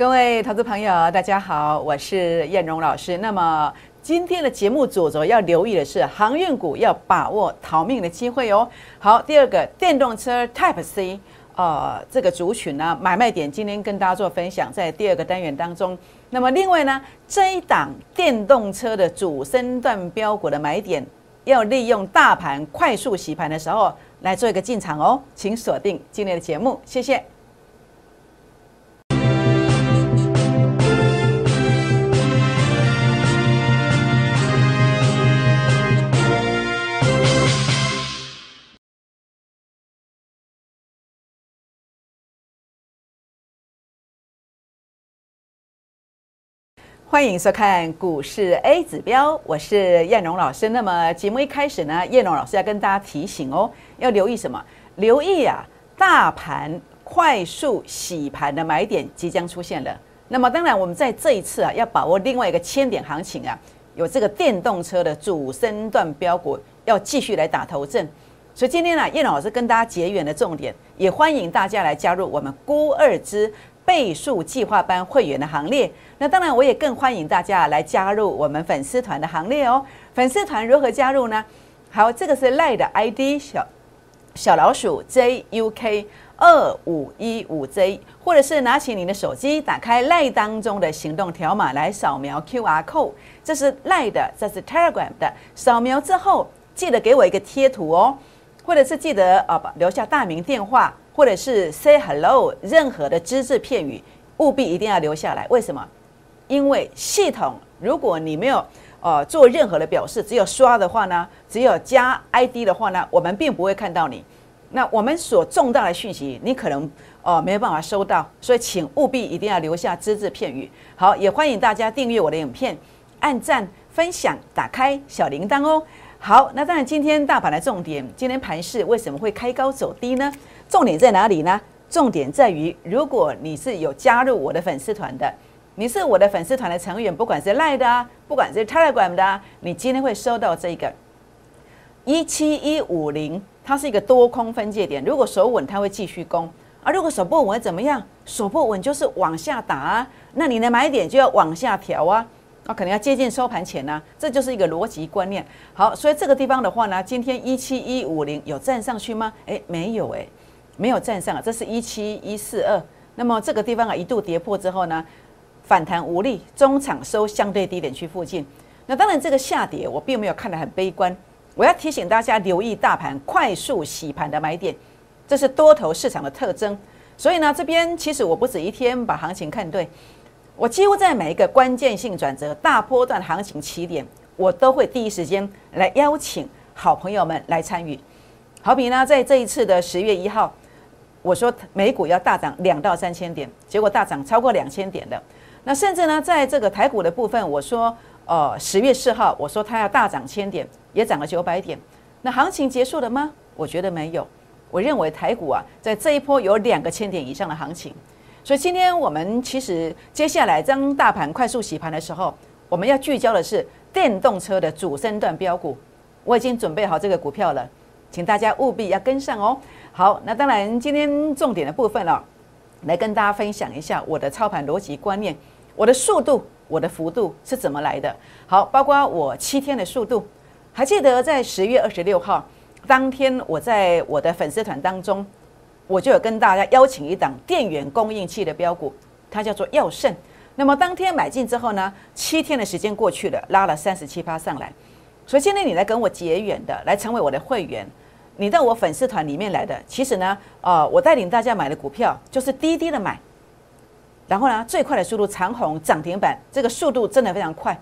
各位投资朋友，大家好，我是燕荣老师。那么今天的节目主要留意的是航运股要把握逃命的机会哦。好，第二个电动车 Type C，呃，这个族群呢买卖点今天跟大家做分享，在第二个单元当中。那么另外呢，这一档电动车的主升段标股的买点，要利用大盘快速洗盘的时候来做一个进场哦，请锁定今天的节目，谢谢。欢迎收看股市 A 指标，我是燕荣老师。那么节目一开始呢，燕荣老师要跟大家提醒哦，要留意什么？留意啊，大盘快速洗盘的买点即将出现了。那么当然，我们在这一次啊，要把握另外一个千点行情啊，有这个电动车的主升段标股要继续来打头阵。所以今天呢，燕老师跟大家结缘的重点，也欢迎大家来加入我们孤二之。倍数计划班会员的行列，那当然我也更欢迎大家来加入我们粉丝团的行列哦。粉丝团如何加入呢？好，这个是赖的 ID 小小老鼠 JUK 二五一五 J，或者是拿起您的手机，打开赖当中的行动条码来扫描 QR code，这是赖的，这是 Telegram 的。扫描之后记得给我一个贴图哦，或者是记得啊留下大名电话。或者是 say hello，任何的只字片语务必一定要留下来。为什么？因为系统如果你没有呃做任何的表示，只有刷的话呢，只有加 ID 的话呢，我们并不会看到你。那我们所重大的讯息，你可能哦没有办法收到，所以请务必一定要留下只字片语。好，也欢迎大家订阅我的影片，按赞、分享、打开小铃铛哦。好，那当然今天大盘的重点，今天盘市为什么会开高走低呢？重点在哪里呢？重点在于，如果你是有加入我的粉丝团的，你是我的粉丝团的成员，不管是赖的啊，不管是 Telegram 的啊，你今天会收到这个一七一五零，它是一个多空分界点。如果守稳，它会继续攻；而如果守不稳，怎么样？守不稳就是往下打啊，那你的买点就要往下调啊，啊，可能要接近收盘前呢。这就是一个逻辑观念。好，所以这个地方的话呢，今天一七一五零有站上去吗？诶，没有诶。没有站上啊，这是一七一四二。那么这个地方啊，一度跌破之后呢，反弹无力，中场收相对低点区附近。那当然，这个下跌我并没有看得很悲观。我要提醒大家留意大盘快速洗盘的买点，这是多头市场的特征。所以呢，这边其实我不止一天把行情看对，我几乎在每一个关键性转折、大波段行情起点，我都会第一时间来邀请好朋友们来参与。好比呢，在这一次的十月一号。我说美股要大涨两到三千点，结果大涨超过两千点的。那甚至呢，在这个台股的部分，我说，呃，十月四号，我说它要大涨千点，也涨了九百点。那行情结束了吗？我觉得没有。我认为台股啊，在这一波有两个千点以上的行情。所以今天我们其实接下来当大盘快速洗盘的时候，我们要聚焦的是电动车的主升段标股。我已经准备好这个股票了，请大家务必要跟上哦。好，那当然，今天重点的部分了，来跟大家分享一下我的操盘逻辑观念，我的速度，我的幅度是怎么来的？好，包括我七天的速度，还记得在十月二十六号当天，我在我的粉丝团当中，我就有跟大家邀请一档电源供应器的标股，它叫做耀盛。那么当天买进之后呢，七天的时间过去了，拉了三十七趴上来。所以今天你来跟我结缘的，来成为我的会员。你到我粉丝团里面来的，其实呢，呃，我带领大家买的股票就是低低的买，然后呢，最快的速度长虹涨停板，这个速度真的非常快，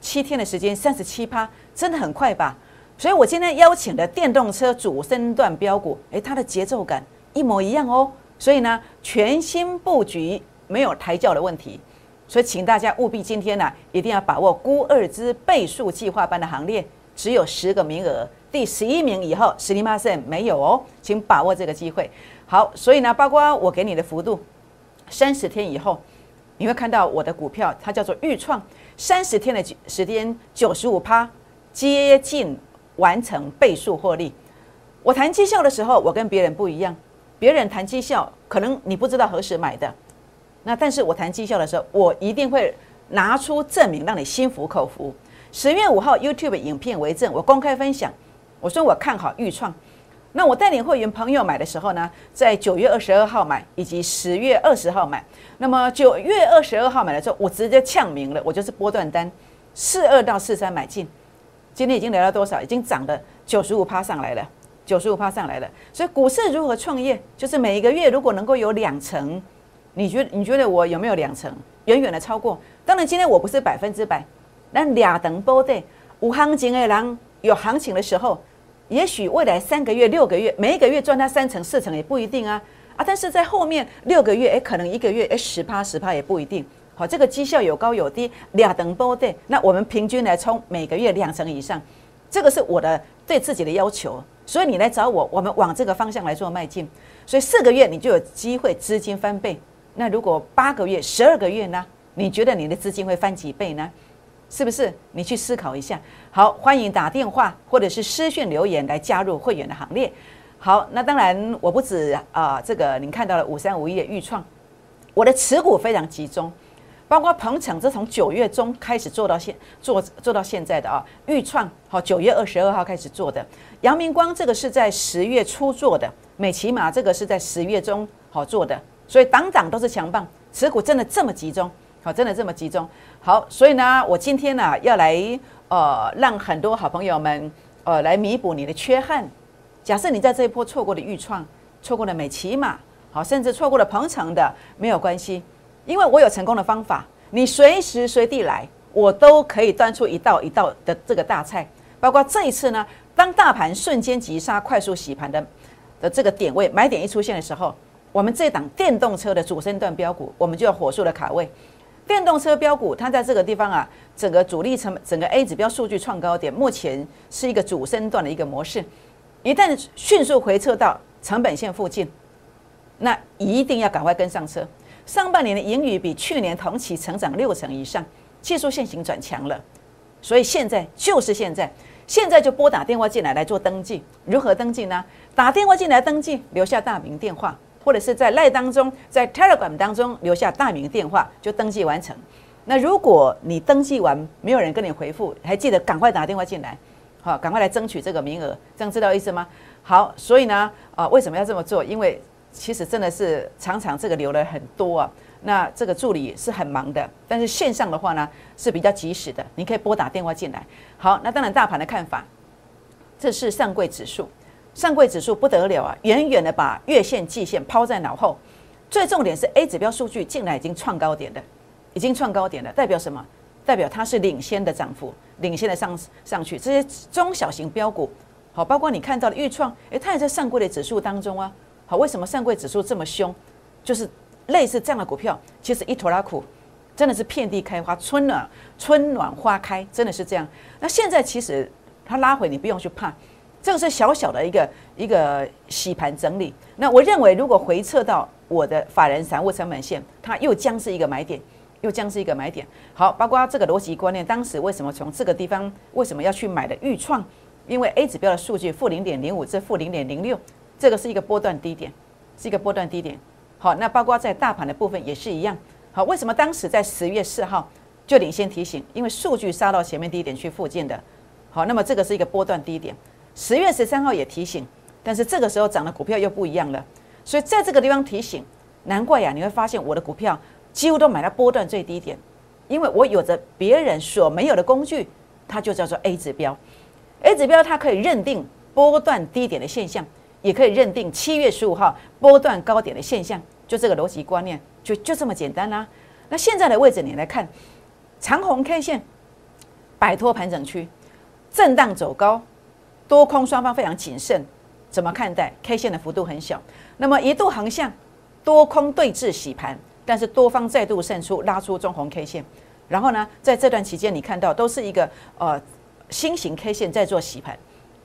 七天的时间三十七趴，真的很快吧？所以我今天邀请的电动车主升段标股，诶，它的节奏感一模一样哦，所以呢，全新布局没有抬轿的问题，所以请大家务必今天呢，一定要把握估二之倍数计划班的行列，只有十个名额。第十一名以后，十零八线没有哦，请把握这个机会。好，所以呢，包括我给你的幅度，三十天以后，你会看到我的股票，它叫做预创，三十天的时间九十五趴，接近完成倍数获利。我谈绩效的时候，我跟别人不一样，别人谈绩效，可能你不知道何时买的，那但是我谈绩效的时候，我一定会拿出证明，让你心服口服。十月五号 YouTube 影片为证，我公开分享，我说我看好预创。那我带领会员朋友买的时候呢，在九月二十二号买，以及十月二十号买。那么九月二十二号买的时候，我直接呛明了，我就是波段单，四二到四三买进。今天已经来到多少？已经涨了九十五趴上来了，九十五趴上来了。所以股市如何创业，就是每一个月如果能够有两成，你觉你觉得我有没有两成？远远的超过。当然今天我不是百分之百，那俩等波对，无行情的人有行情的时候。也许未来三个月、六个月，每一个月赚它三成、四成也不一定啊啊！但是在后面六个月，哎，可能一个月哎十趴、十趴也不一定。好，这个绩效有高有低，两等波对。那我们平均来冲每个月两成以上，这个是我的对自己的要求。所以你来找我，我们往这个方向来做迈进。所以四个月你就有机会资金翻倍。那如果八个月、十二个月呢？你觉得你的资金会翻几倍呢？是不是？你去思考一下。好，欢迎打电话或者是私讯留言来加入会员的行列。好，那当然我不止啊，这个您看到了五三五一的预创，我的持股非常集中，包括鹏程，这从九月中开始做到现做做到现在的啊，预创好九月二十二号开始做的，阳明光这个是在十月初做的，美骑马这个是在十月中好做的，所以档档都是强棒，持股真的这么集中。好，真的这么集中。好，所以呢，我今天呢要来呃，让很多好朋友们呃来弥补你的缺憾。假设你在这一波错过的预创，错过了美骑马，好，甚至错过了鹏程的，没有关系，因为我有成功的方法。你随时随地来，我都可以端出一道一道的这个大菜。包括这一次呢，当大盘瞬间急杀、快速洗盘的的这个点位买点一出现的时候，我们这档电动车的主升段标股，我们就要火速的卡位。电动车标股，它在这个地方啊，整个主力成整个 A 指标数据创高点，目前是一个主升段的一个模式。一旦迅速回撤到成本线附近，那一定要赶快跟上车。上半年的盈余比去年同期成长六成以上，技术线型转强了，所以现在就是现在，现在就拨打电话进来来做登记。如何登记呢？打电话进来登记，留下大名电话。或者是在赖当中，在 Telegram 当中留下大名电话就登记完成。那如果你登记完没有人跟你回复，还记得赶快打电话进来，好，赶快来争取这个名额，这样知道意思吗？好，所以呢，啊，为什么要这么做？因为其实真的是常常这个留了很多啊。那这个助理是很忙的，但是线上的话呢是比较及时的，你可以拨打电话进来。好，那当然大盘的看法，这是上柜指数。上柜指数不得了啊，远远的把月线、季线抛在脑后。最重点是 A 指标数据进来已经创高点的，已经创高点了，代表什么？代表它是领先的涨幅，领先的上上去。这些中小型标股，好，包括你看到的预创，诶，它也在上柜的指数当中啊。好，为什么上柜指数这么凶？就是类似这样的股票，其实一坨拉苦，真的是遍地开花，春暖春暖花开，真的是这样。那现在其实它拉回，你不用去怕。这个是小小的一个一个洗盘整理。那我认为，如果回撤到我的法人散户成本线，它又将是一个买点，又将是一个买点。好，包括这个逻辑观念，当时为什么从这个地方为什么要去买的预创？因为 A 指标的数据负零点零五至负零点零六，这个是一个波段低点，是一个波段低点。好，那包括在大盘的部分也是一样。好，为什么当时在十月四号就领先提醒？因为数据杀到前面低点去附近的。好，那么这个是一个波段低点。十月十三号也提醒，但是这个时候涨的股票又不一样了，所以在这个地方提醒，难怪呀，你会发现我的股票几乎都买到波段最低点，因为我有着别人所没有的工具，它就叫做 A 指标，A 指标它可以认定波段低点的现象，也可以认定七月十五号波段高点的现象，就这个逻辑观念，就就这么简单啦。那现在的位置你来看，长红 K 线摆脱盘整区，震荡走高。多空双方非常谨慎，怎么看待？K 线的幅度很小，那么一度横向，多空对峙洗盘，但是多方再度胜出，拉出中红 K 线，然后呢，在这段期间你看到都是一个呃新型 K 线在做洗盘，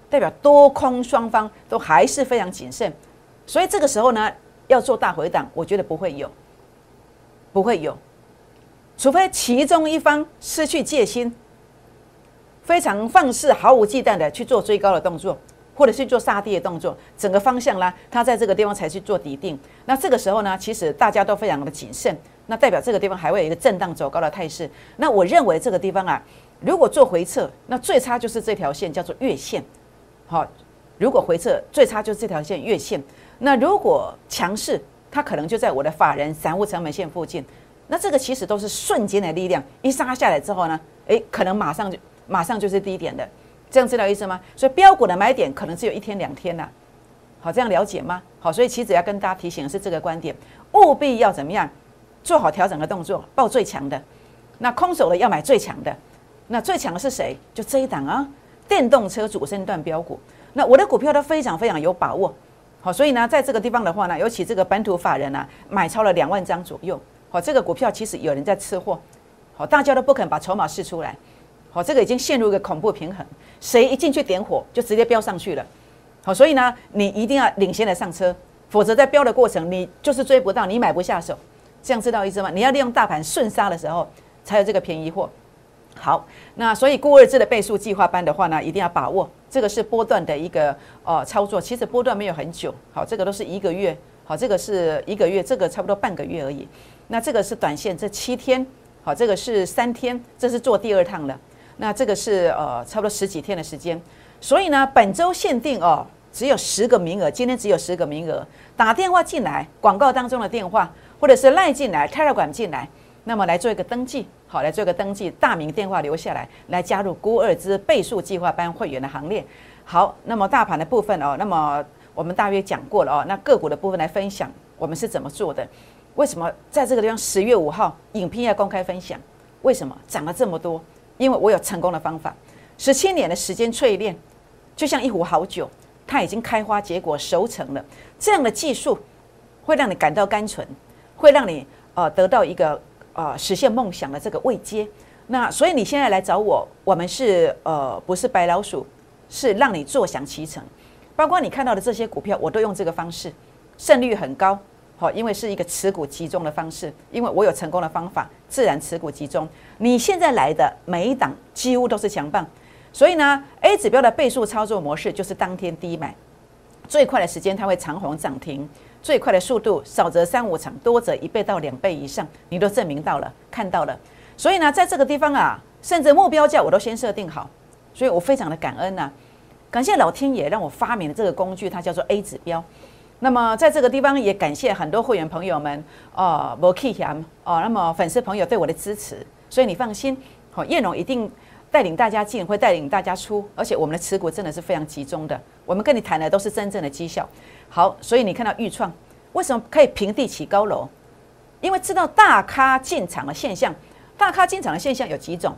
代表多空双方都还是非常谨慎，所以这个时候呢，要做大回档，我觉得不会有，不会有，除非其中一方失去戒心。非常放肆、毫无忌惮的去做追高的动作，或者是做杀跌的动作，整个方向啦，它在这个地方才去做底定。那这个时候呢，其实大家都非常的谨慎，那代表这个地方还会有一个震荡走高的态势。那我认为这个地方啊，如果做回撤，那最差就是这条线叫做月线，好，如果回撤最差就是这条线月线。那如果强势，它可能就在我的法人散户成本线附近。那这个其实都是瞬间的力量，一杀下来之后呢，诶，可能马上就马上就是低点的，这样知道意思吗？所以标股的买点可能只有一天两天呐。好，这样了解吗？好，所以其实要跟大家提醒的是这个观点，务必要怎么样做好调整的动作，报最强的。那空手的要买最强的，那最强的是谁？就这一档啊，电动车主升段标股。那我的股票都非常非常有把握。好，所以呢，在这个地方的话呢，尤其这个本土法人啊，买超了两万张左右。好，这个股票其实有人在吃货。好，大家都不肯把筹码试出来。好，这个已经陷入一个恐怖平衡，谁一进去点火，就直接飙上去了。好，所以呢，你一定要领先的上车，否则在飙的过程，你就是追不到，你买不下手，这样知道意思吗？你要利用大盘顺杀的时候，才有这个便宜货。好，那所以固二字的倍数计划班的话呢，一定要把握，这个是波段的一个呃操作，其实波段没有很久，好，这个都是一个月，好，这个是一个月，这个差不多半个月而已。那这个是短线，这七天，好，这个是三天，这是做第二趟了。那这个是呃差不多十几天的时间。所以呢，本周限定哦，只有十个名额，今天只有十个名额。打电话进来，广告当中的电话，或者是赖进来、泰勒管进来，那么来做一个登记，好，来做一个登记，大名电话留下来，来加入孤二之倍数计划班会员的行列。好，那么大盘的部分哦，那么我们大约讲过了哦，那个股的部分来分享，我们是怎么做的？为什么在这个地方十月五号影片要公开分享？为什么涨了这么多？因为我有成功的方法，十七年的时间淬炼。就像一壶好酒，它已经开花结果熟成了。这样的技术会让你感到甘醇，会让你呃得到一个呃实现梦想的这个位阶。那所以你现在来找我，我们是呃不是白老鼠，是让你坐享其成。包括你看到的这些股票，我都用这个方式，胜率很高。好，因为是一个持股集中的方式，因为我有成功的方法，自然持股集中。你现在来的每一档几乎都是强棒。所以呢，A 指标的倍数操作模式就是当天低买，最快的时间它会长红涨停，最快的速度少则三五成，多则一倍到两倍以上，你都证明到了，看到了。所以呢，在这个地方啊，甚至目标价我都先设定好，所以我非常的感恩呐，感谢老天爷让我发明了这个工具，它叫做 A 指标。那么在这个地方也感谢很多会员朋友们哦，摩 K 祥哦，那么粉丝朋友对我的支持，所以你放心，好，叶龙一定。带领大家进，会带领大家出，而且我们的持股真的是非常集中的。我们跟你谈的都是真正的绩效。好，所以你看到预创为什么可以平地起高楼？因为知道大咖进场的现象。大咖进场的现象有几种？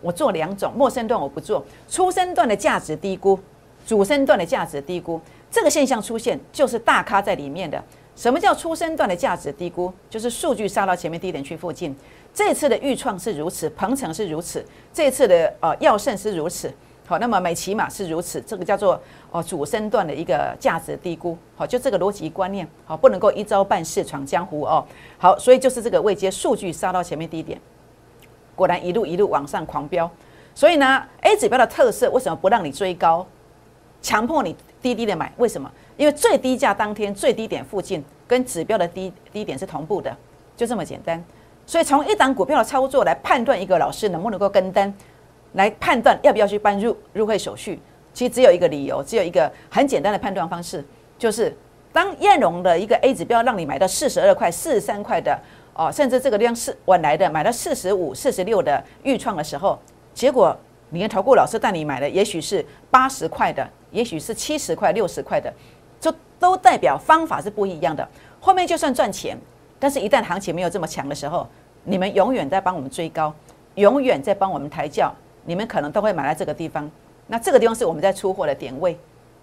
我做两种，陌生段我不做，初生段的价值低估，主升段的价值低估。这个现象出现就是大咖在里面的。什么叫初升段的价值低估？就是数据杀到前面低点区附近。这次的预创是如此，鹏程是如此，这次的呃药盛是如此，好，那么美骑马是如此，这个叫做哦主升段的一个价值低估，好，就这个逻辑观念，好，不能够一招半式闯江湖哦，好，所以就是这个未接数据杀到前面低点，果然一路一路往上狂飙，所以呢，A 指标的特色为什么不让你追高，强迫你低低的买？为什么？因为最低价当天最低点附近跟指标的低低点是同步的，就这么简单。所以从一档股票的操作来判断一个老师能不能够跟单，来判断要不要去办入入会手续，其实只有一个理由，只有一个很简单的判断方式，就是当燕荣的一个 A 指标让你买到四十二块、四十三块的哦，甚至这个量是晚来的买到四十五、四十六的预创的时候，结果你跟投顾老师带你买的也许是八十块的，也许是七十块、六十块的，就都代表方法是不一样的。后面就算赚钱。但是，一旦行情没有这么强的时候，你们永远在帮我们追高，永远在帮我们抬轿，你们可能都会买在这个地方。那这个地方是我们在出货的点位，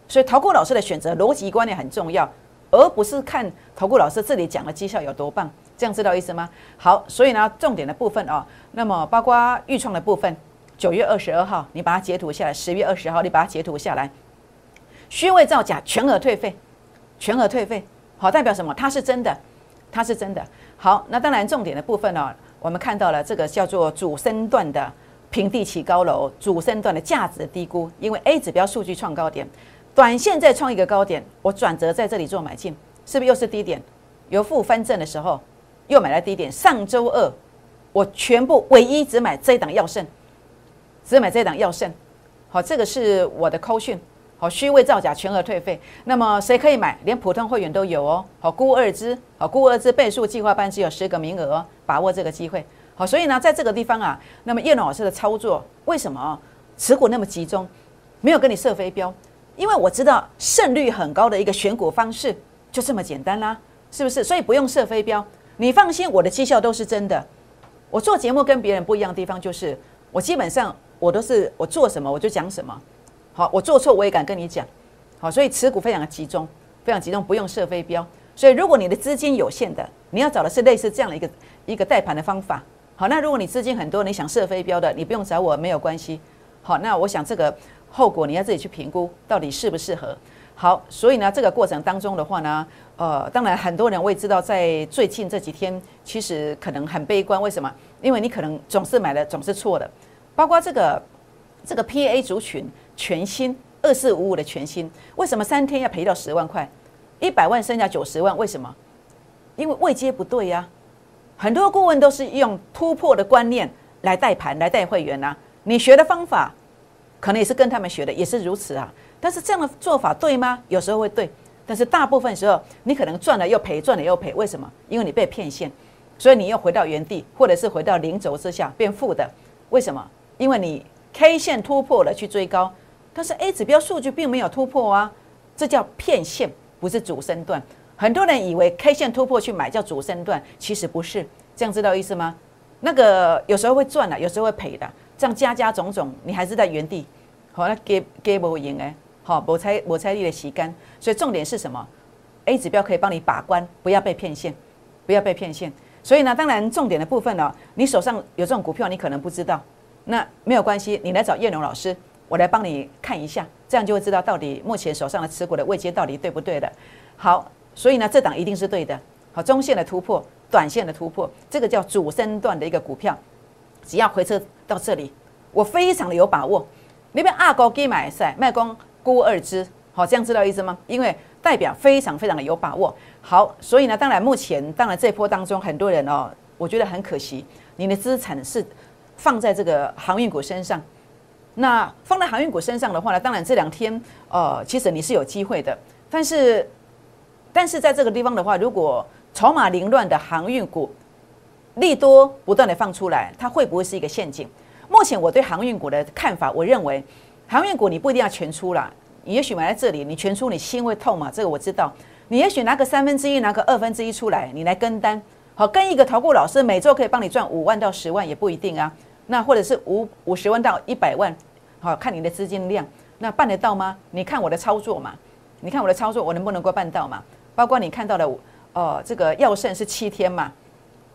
所以投顾老师的选择逻辑观念很重要，而不是看投顾老师这里讲的绩效有多棒。这样知道意思吗？好，所以呢，重点的部分哦，那么包括预创的部分，九月二十二号你把它截图下来，十月二十号你把它截图下来，虚伪造假，全额退费，全额退费，好，代表什么？它是真的。它是真的好，那当然重点的部分呢，我们看到了这个叫做主升段的平地起高楼，主升段的价值低估，因为 A 指标数据创高点，短线再创一个高点，我转折在这里做买进，是不是又是低点？由负翻正的时候，又买了低点。上周二我全部唯一只买这一档药圣，只买这一档药圣。好，这个是我的扣讯。好，虚伪造假，全额退费。那么谁可以买？连普通会员都有哦。好，估二支，好，估二支倍数计划班只有十个名额，把握这个机会。好，所以呢，在这个地方啊，那么叶老师的操作为什么持股那么集中？没有跟你设飞镖，因为我知道胜率很高的一个选股方式就这么简单啦，是不是？所以不用设飞镖，你放心，我的绩效都是真的。我做节目跟别人不一样的地方就是，我基本上我都是我做什么我就讲什么。好，我做错我也敢跟你讲，好，所以持股非常的集中，非常集中，不用设飞镖。所以如果你的资金有限的，你要找的是类似这样的一个一个带盘的方法。好，那如果你资金很多，你想设飞镖的，你不用找我，没有关系。好，那我想这个后果你要自己去评估，到底适不适合。好，所以呢，这个过程当中的话呢，呃，当然很多人我也知道，在最近这几天其实可能很悲观，为什么？因为你可能总是买的总是错的，包括这个这个 P A 族群。全新二四五五的全新，为什么三天要赔到十万块？一百万剩下九十万，为什么？因为位阶不对呀。很多顾问都是用突破的观念来带盘、来带会员呐。你学的方法可能也是跟他们学的，也是如此啊。但是这样的做法对吗？有时候会对，但是大部分时候你可能赚了又赔，赚了又赔。为什么？因为你被骗线，所以你又回到原地，或者是回到零轴之下变负的。为什么？因为你 K 线突破了去追高。但是 A 指标数据并没有突破啊，这叫骗线，不是主升段。很多人以为 K 线突破去买叫主升段，其实不是，这样知道意思吗？那个有时候会赚的，有时候会赔的，这样加加种种，你还是在原地，好，那给给不赢哎，好，我猜我猜你的洗干。所以重点是什么？A 指标可以帮你把关，不要被骗线，不要被骗线。所以呢，当然重点的部分呢，你手上有这种股票，你可能不知道，那没有关系，你来找叶龙老师。我来帮你看一下，这样就会知道到底目前手上的持股的位阶到底对不对的。好，所以呢，这档一定是对的。好，中线的突破，短线的突破，这个叫主升段的一个股票，只要回撤到这里，我非常的有把握。那边二高给买赛卖光估二支，好，这样知道意思吗？因为代表非常非常的有把握。好，所以呢，当然目前当然这波当中很多人哦，我觉得很可惜，你的资产是放在这个航运股身上。那放在航运股身上的话呢，当然这两天，呃，其实你是有机会的。但是，但是在这个地方的话，如果筹码凌乱的航运股利多不断的放出来，它会不会是一个陷阱？目前我对航运股的看法，我认为航运股你不一定要全出啦，也许买在这里，你全出你心会痛嘛？这个我知道。你也许拿个三分之一，拿个二分之一出来，你来跟单，好，跟一个投顾老师每周可以帮你赚五万到十万也不一定啊。那或者是五五十万到一百万，好看你的资金量，那办得到吗？你看我的操作嘛，你看我的操作，我能不能够办到嘛？包括你看到的，呃，这个药圣是七天嘛，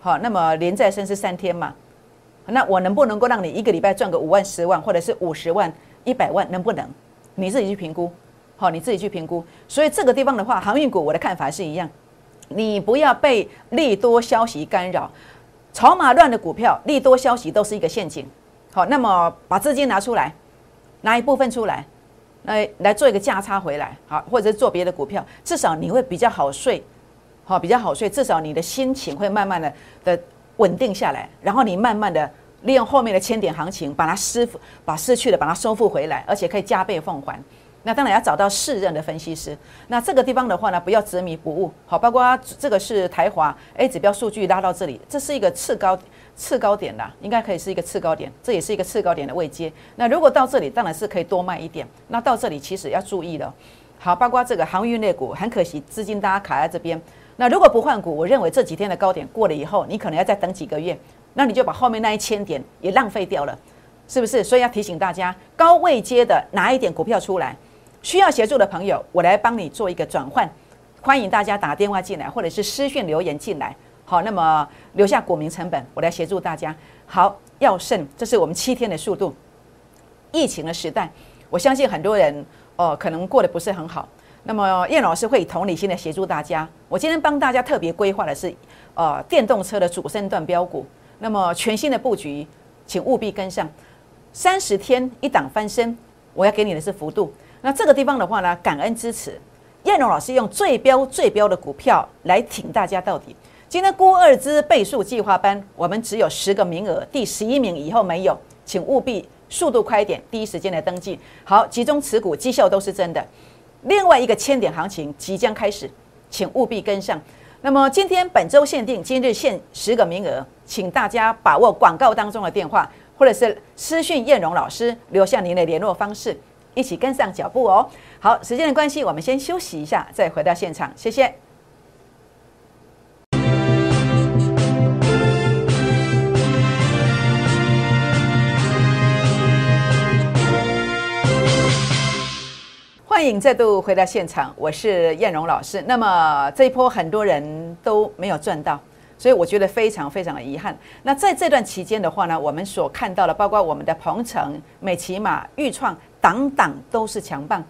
好，那么连再生是三天嘛，那我能不能够让你一个礼拜赚个五万、十万，或者是五十万、一百万，能不能？你自己去评估，好，你自己去评估。所以这个地方的话，航运股我的看法是一样，你不要被利多消息干扰。筹码乱的股票，利多消息都是一个陷阱。好，那么把资金拿出来，拿一部分出来，来来做一个价差回来，好，或者做别的股票，至少你会比较好睡，好，比较好睡，至少你的心情会慢慢的的稳定下来，然后你慢慢的利用后面的千点行情，把它失把失去的把它收复回来，而且可以加倍奉还。那当然要找到适任的分析师。那这个地方的话呢，不要执迷不悟。好，包括这个是台华 A 指标数据拉到这里，这是一个次高次高点啦，应该可以是一个次高点，这也是一个次高点的位阶。那如果到这里，当然是可以多卖一点。那到这里其实要注意了。好，包括这个航运类股，很可惜资金大家卡在这边。那如果不换股，我认为这几天的高点过了以后，你可能要再等几个月，那你就把后面那一千点也浪费掉了，是不是？所以要提醒大家，高位接的拿一点股票出来。需要协助的朋友，我来帮你做一个转换。欢迎大家打电话进来，或者是私讯留言进来。好，那么留下股民成本，我来协助大家。好，要胜，这是我们七天的速度。疫情的时代，我相信很多人哦，可能过得不是很好。那么叶老师会以同理心的协助大家。我今天帮大家特别规划的是，呃，电动车的主升段标股。那么全新的布局，请务必跟上。三十天一档翻身，我要给你的是幅度。那这个地方的话呢，感恩支持，燕荣老师用最标最标的股票来挺大家到底。今天估二支倍数计划班，我们只有十个名额，第十一名以后没有，请务必速度快一点，第一时间来登记。好，集中持股，绩效都是真的。另外一个千点行情即将开始，请务必跟上。那么今天本周限定，今日限十个名额，请大家把握广告当中的电话，或者是私讯燕荣老师，留下您的联络方式，一起跟上脚步哦。好，时间的关系，我们先休息一下，再回到现场，谢谢。欢迎再度回到现场，我是燕荣老师。那么这一波很多人都没有赚到，所以我觉得非常非常的遗憾。那在这段期间的话呢，我们所看到的，包括我们的鹏程、美骑马、豫创，档档都是强棒。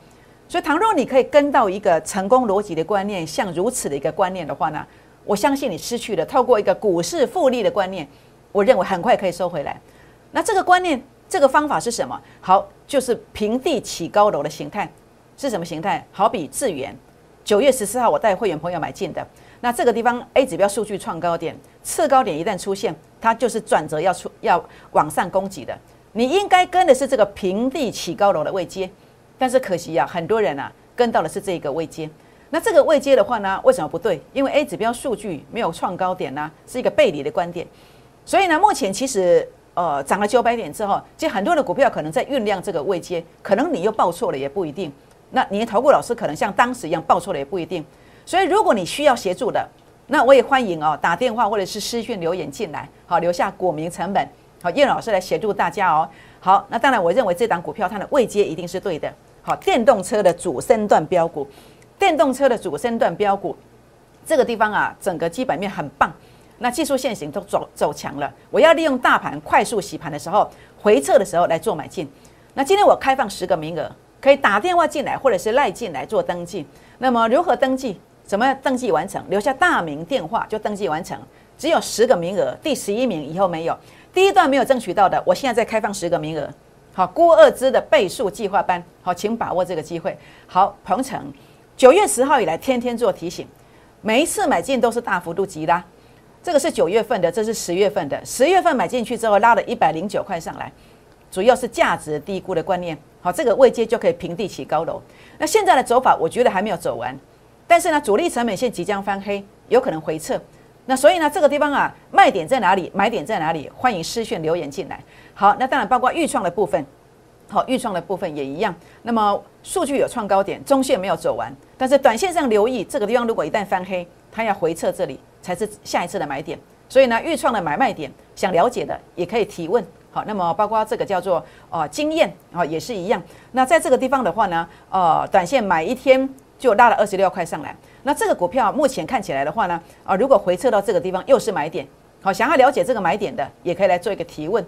所以，倘若你可以跟到一个成功逻辑的观念，像如此的一个观念的话呢，我相信你失去了透过一个股市复利的观念，我认为很快可以收回来。那这个观念，这个方法是什么？好，就是平地起高楼的形态。是什么形态？好比智源，九月十四号我带会员朋友买进的，那这个地方 A 指标数据创高点，次高点一旦出现，它就是转折要出要往上攻击的。你应该跟的是这个平地起高楼的位阶，但是可惜啊，很多人啊跟到的是这个位阶。那这个位阶的话呢，为什么不对？因为 A 指标数据没有创高点呢，是一个背离的观点。所以呢，目前其实呃涨了九百点之后，其实很多的股票可能在酝酿这个位阶，可能你又报错了也不一定。那你的投顾老师可能像当时一样报错了也不一定，所以如果你需要协助的，那我也欢迎哦，打电话或者是私讯留言进来，好留下股名成本，好叶老师来协助大家哦。好，那当然我认为这档股票它的位阶一定是对的。好，电动车的主升段标股，电动车的主升段标股，这个地方啊，整个基本面很棒，那技术线型都走走强了。我要利用大盘快速洗盘的时候，回撤的时候来做买进。那今天我开放十个名额。可以打电话进来，或者是赖进来做登记。那么如何登记？怎么登记完成？留下大名电话就登记完成。只有十个名额，第十一名以后没有。第一段没有争取到的，我现在再开放十个名额。好，郭二支的倍数计划班，好，请把握这个机会。好，鹏程，九月十号以来天天做提醒，每一次买进都是大幅度急拉。这个是九月份的，这是十月份的。十月份买进去之后拉了一百零九块上来，主要是价值低估的观念。好，这个位阶就可以平地起高楼。那现在的走法，我觉得还没有走完，但是呢，主力成本线即将翻黑，有可能回撤。那所以呢，这个地方啊，卖点在哪里？买点在哪里？欢迎私讯留言进来。好，那当然包括预创的部分，好，预创的部分也一样。那么数据有创高点，中线没有走完，但是短线上留意这个地方，如果一旦翻黑，它要回撤这里才是下一次的买点。所以呢，预创的买卖点，想了解的也可以提问。好，那么包括这个叫做哦经验啊，也是一样。那在这个地方的话呢，呃，短线买一天就拉了二十六块上来。那这个股票目前看起来的话呢，啊，如果回撤到这个地方又是买点。好，想要了解这个买点的，也可以来做一个提问。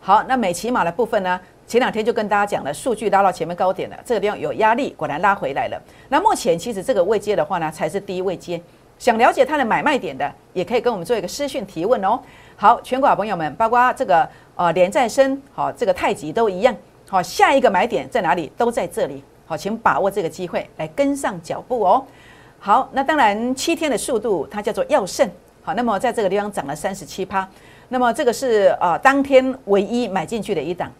好，那美骑马的部分呢，前两天就跟大家讲了，数据拉到前面高点了，这个地方有压力，果然拉回来了。那目前其实这个位阶的话呢，才是第一位阶。想了解它的买卖点的，也可以跟我们做一个私讯提问哦。好，全国好朋友们，包括这个。呃，连再生好，这个太极都一样好，下一个买点在哪里？都在这里好，请把握这个机会来跟上脚步哦。好，那当然七天的速度它叫做要胜好，那么在这个地方涨了三十七趴，那么这个是啊当天唯一买进去的一档。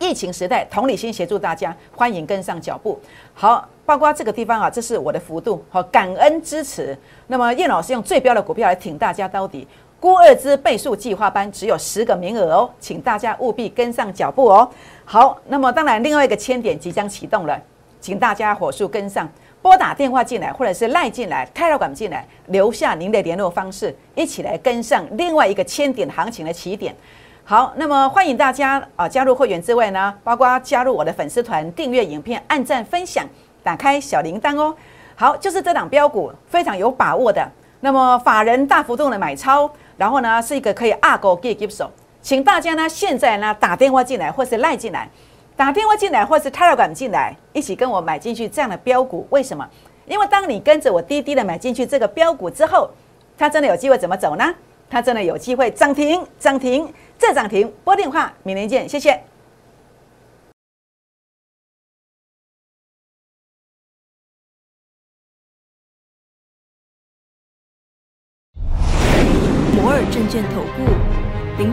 疫情时代，同理心协助大家，欢迎跟上脚步。好，包括这个地方啊，这是我的幅度好，感恩支持。那么叶老师用最标的股票来挺大家到底。估二支倍数计划班只有十个名额哦，请大家务必跟上脚步哦。好，那么当然另外一个千点即将启动了，请大家火速跟上，拨打电话进来或者是赖进来、开了管进来，留下您的联络方式，一起来跟上另外一个千点行情的起点。好，那么欢迎大家啊加入会员之外呢，包括加入我的粉丝团、订阅影片、按赞、分享、打开小铃铛哦。好，就是这档标股非常有把握的，那么法人大幅度的买超。然后呢，是一个可以二勾 give give 手，请大家呢现在呢打电话进来，或是赖进来，打电话进来，或是 Telegram 进来，一起跟我买进去这样的标股。为什么？因为当你跟着我滴滴的买进去这个标股之后，它真的有机会怎么走呢？它真的有机会涨停，涨停再涨停。拨电话，明天见，谢谢。摩尔证券投